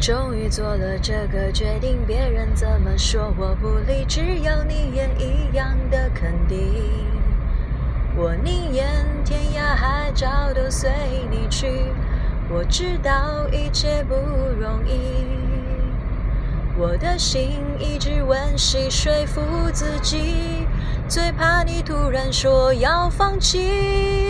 终于做了这个决定，别人怎么说我不理，只要你也一样的肯定。我宁愿天涯海角都随你去，我知道一切不容易。我的心一直温习说服自己，最怕你突然说要放弃。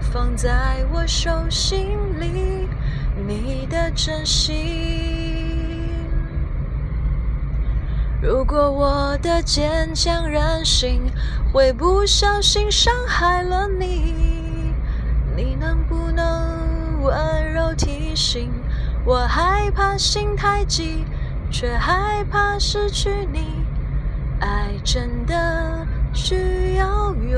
放在我手心里，你的真心。如果我的坚强任性会不小心伤害了你，你能不能温柔提醒？我害怕心太急，却害怕失去你。爱真的需要勇